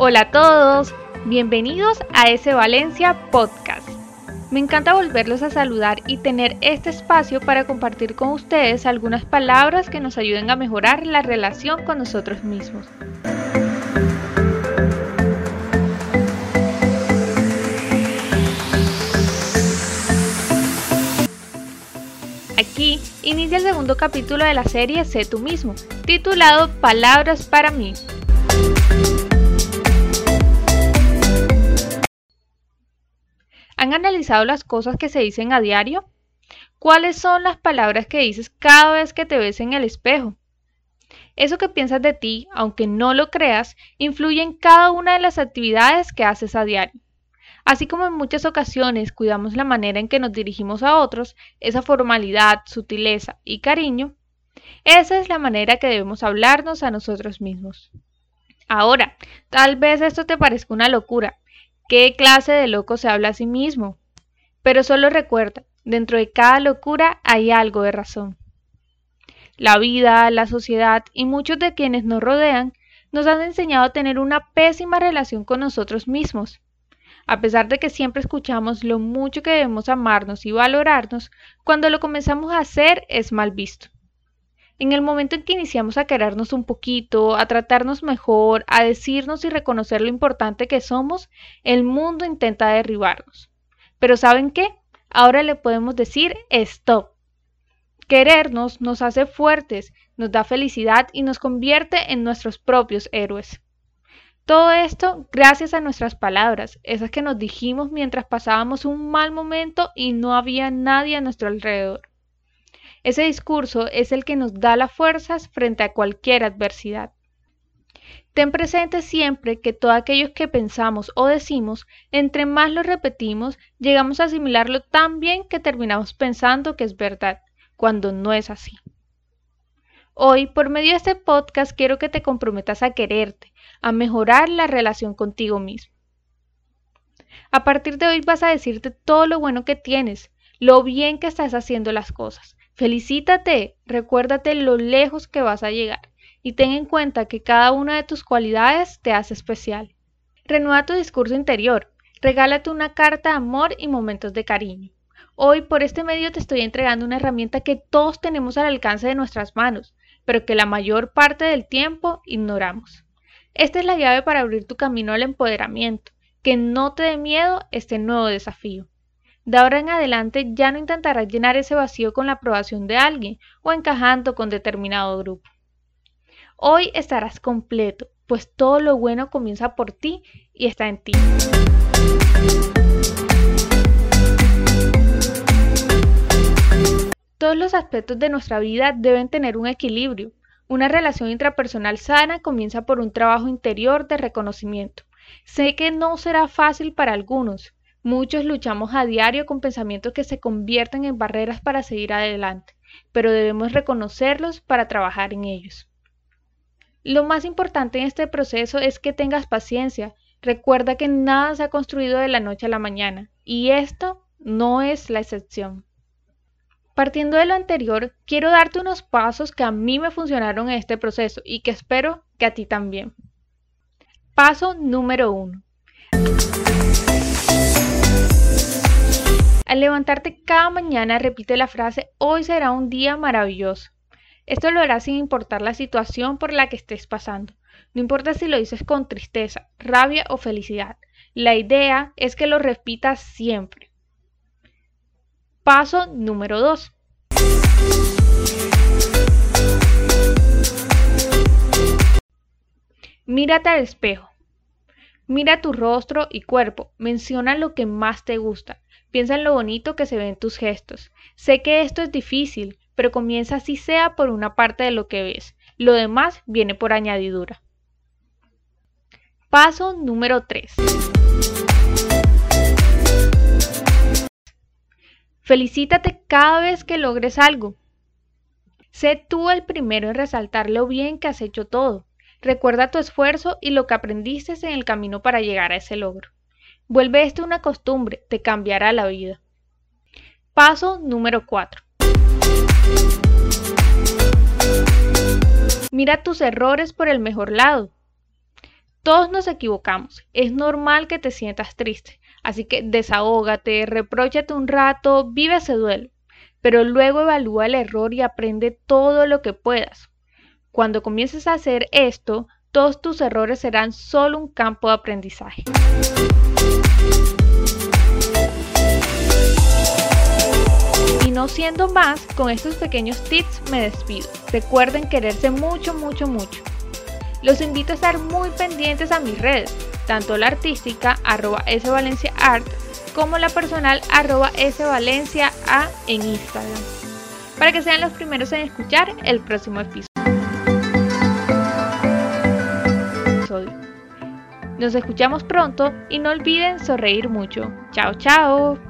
Hola a todos, bienvenidos a ese Valencia Podcast. Me encanta volverlos a saludar y tener este espacio para compartir con ustedes algunas palabras que nos ayuden a mejorar la relación con nosotros mismos. Aquí inicia el segundo capítulo de la serie Sé tú mismo, titulado Palabras para mí. ¿Han analizado las cosas que se dicen a diario? ¿Cuáles son las palabras que dices cada vez que te ves en el espejo? Eso que piensas de ti, aunque no lo creas, influye en cada una de las actividades que haces a diario. Así como en muchas ocasiones cuidamos la manera en que nos dirigimos a otros, esa formalidad, sutileza y cariño, esa es la manera que debemos hablarnos a nosotros mismos. Ahora, tal vez esto te parezca una locura, ¿Qué clase de loco se habla a sí mismo? Pero solo recuerda, dentro de cada locura hay algo de razón. La vida, la sociedad y muchos de quienes nos rodean nos han enseñado a tener una pésima relación con nosotros mismos. A pesar de que siempre escuchamos lo mucho que debemos amarnos y valorarnos, cuando lo comenzamos a hacer es mal visto. En el momento en que iniciamos a querernos un poquito, a tratarnos mejor, a decirnos y reconocer lo importante que somos, el mundo intenta derribarnos. Pero ¿saben qué? Ahora le podemos decir stop. Querernos nos hace fuertes, nos da felicidad y nos convierte en nuestros propios héroes. Todo esto gracias a nuestras palabras, esas que nos dijimos mientras pasábamos un mal momento y no había nadie a nuestro alrededor. Ese discurso es el que nos da las fuerzas frente a cualquier adversidad. Ten presente siempre que todo aquello que pensamos o decimos, entre más lo repetimos, llegamos a asimilarlo tan bien que terminamos pensando que es verdad, cuando no es así. Hoy, por medio de este podcast, quiero que te comprometas a quererte, a mejorar la relación contigo mismo. A partir de hoy vas a decirte todo lo bueno que tienes, lo bien que estás haciendo las cosas, Felicítate, recuérdate lo lejos que vas a llegar y ten en cuenta que cada una de tus cualidades te hace especial. Renueva tu discurso interior, regálate una carta de amor y momentos de cariño. Hoy por este medio te estoy entregando una herramienta que todos tenemos al alcance de nuestras manos, pero que la mayor parte del tiempo ignoramos. Esta es la llave para abrir tu camino al empoderamiento, que no te dé miedo este nuevo desafío. De ahora en adelante ya no intentarás llenar ese vacío con la aprobación de alguien o encajando con determinado grupo. Hoy estarás completo, pues todo lo bueno comienza por ti y está en ti. Todos los aspectos de nuestra vida deben tener un equilibrio. Una relación intrapersonal sana comienza por un trabajo interior de reconocimiento. Sé que no será fácil para algunos, Muchos luchamos a diario con pensamientos que se convierten en barreras para seguir adelante, pero debemos reconocerlos para trabajar en ellos. Lo más importante en este proceso es que tengas paciencia. Recuerda que nada se ha construido de la noche a la mañana, y esto no es la excepción. Partiendo de lo anterior, quiero darte unos pasos que a mí me funcionaron en este proceso y que espero que a ti también. Paso número 1. Al levantarte cada mañana repite la frase hoy será un día maravilloso. Esto lo harás sin importar la situación por la que estés pasando. No importa si lo dices con tristeza, rabia o felicidad. La idea es que lo repitas siempre. Paso número 2. Mírate al espejo. Mira tu rostro y cuerpo. Menciona lo que más te gusta. Piensa en lo bonito que se ve en tus gestos. Sé que esto es difícil, pero comienza así sea por una parte de lo que ves. Lo demás viene por añadidura. Paso número 3. Felicítate cada vez que logres algo. Sé tú el primero en resaltar lo bien que has hecho todo. Recuerda tu esfuerzo y lo que aprendiste en el camino para llegar a ese logro. Vuelve esto una costumbre, te cambiará la vida. Paso número 4. Mira tus errores por el mejor lado. Todos nos equivocamos, es normal que te sientas triste, así que desahógate, repróchate un rato, vive ese duelo, pero luego evalúa el error y aprende todo lo que puedas. Cuando comiences a hacer esto, todos tus errores serán solo un campo de aprendizaje. Y no siendo más, con estos pequeños tips me despido. Recuerden quererse mucho, mucho, mucho. Los invito a estar muy pendientes a mis redes, tanto la artística arroba svalenciaart como la personal arroba svalenciaa en Instagram, para que sean los primeros en escuchar el próximo episodio. Nos escuchamos pronto y no olviden sonreír mucho. Chao, chao.